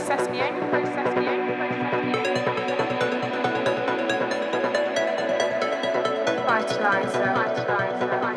process, vitalizer, vitalizer,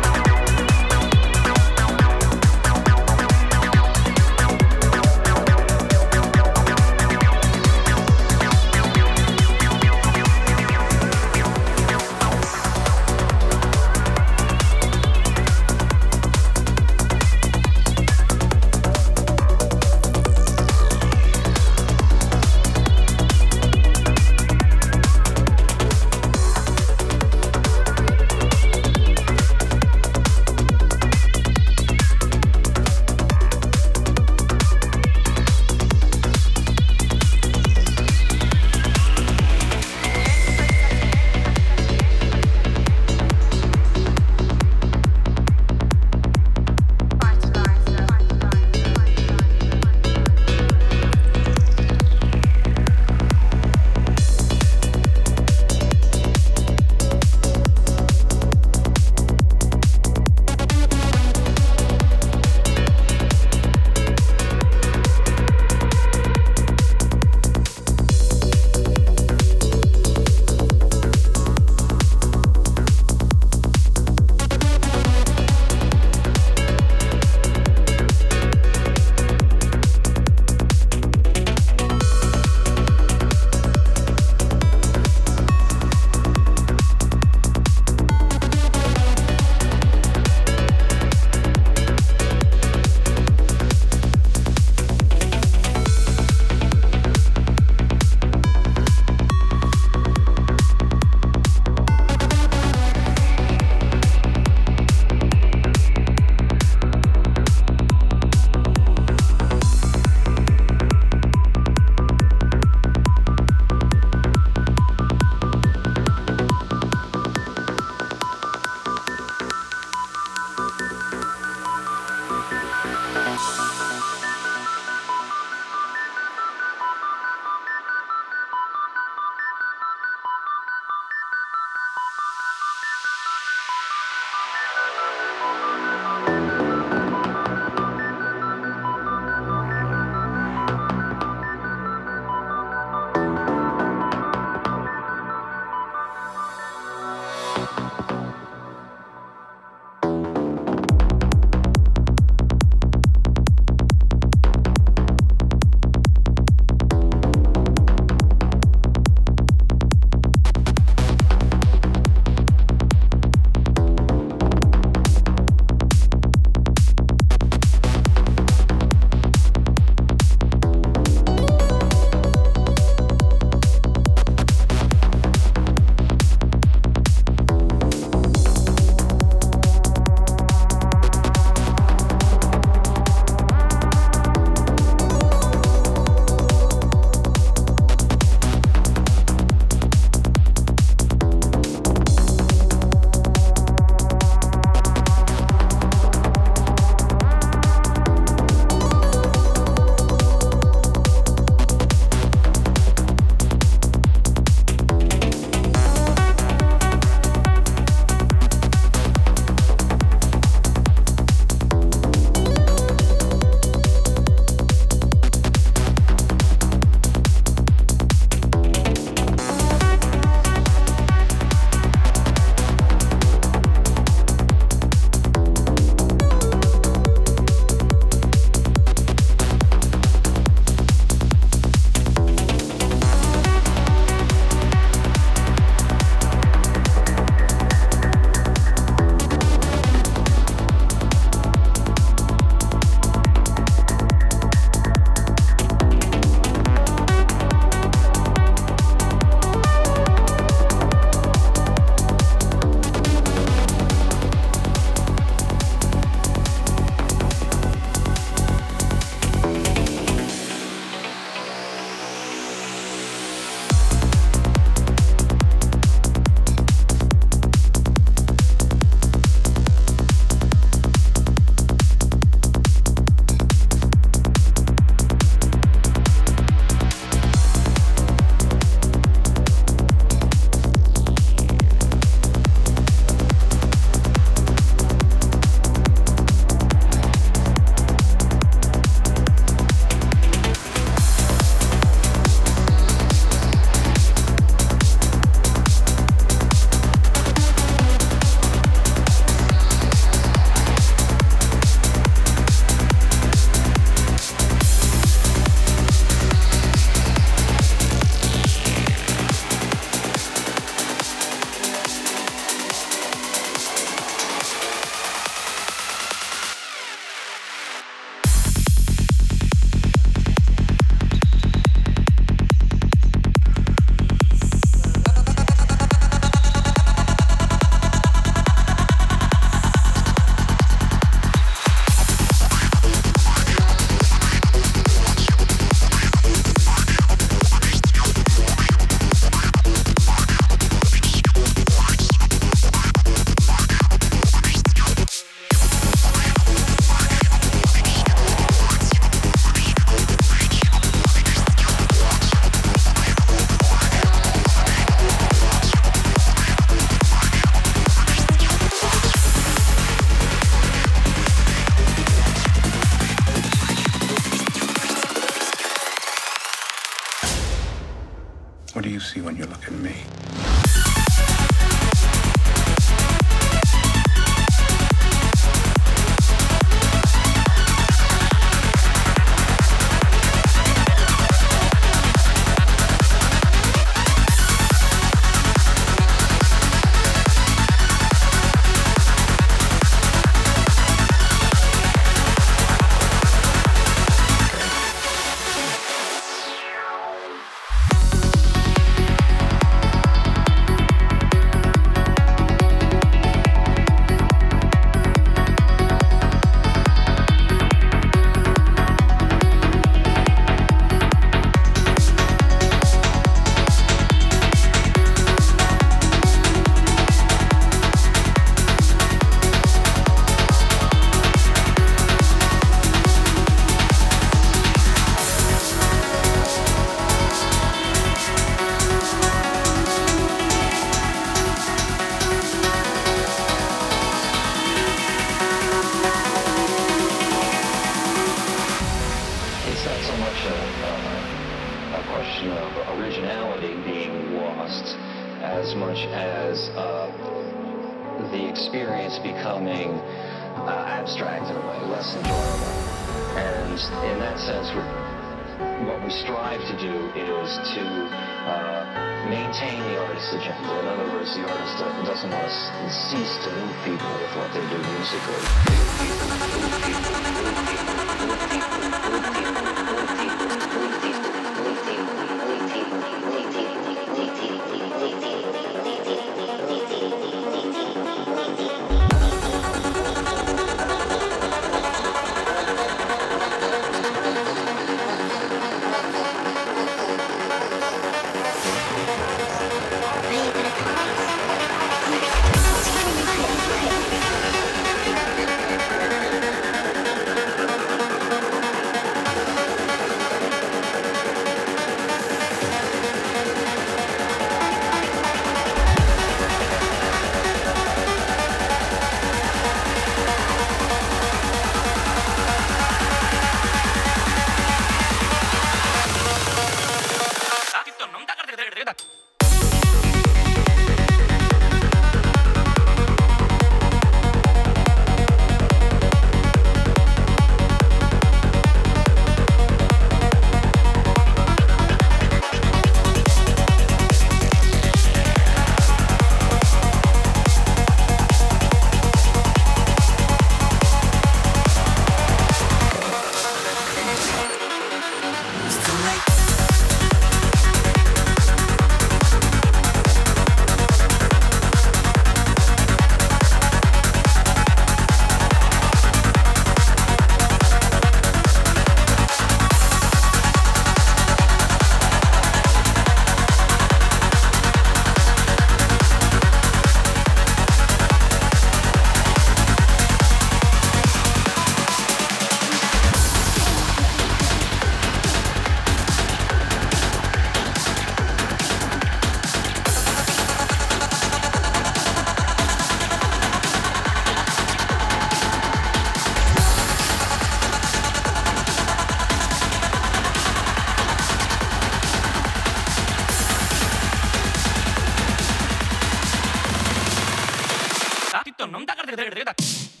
Rita.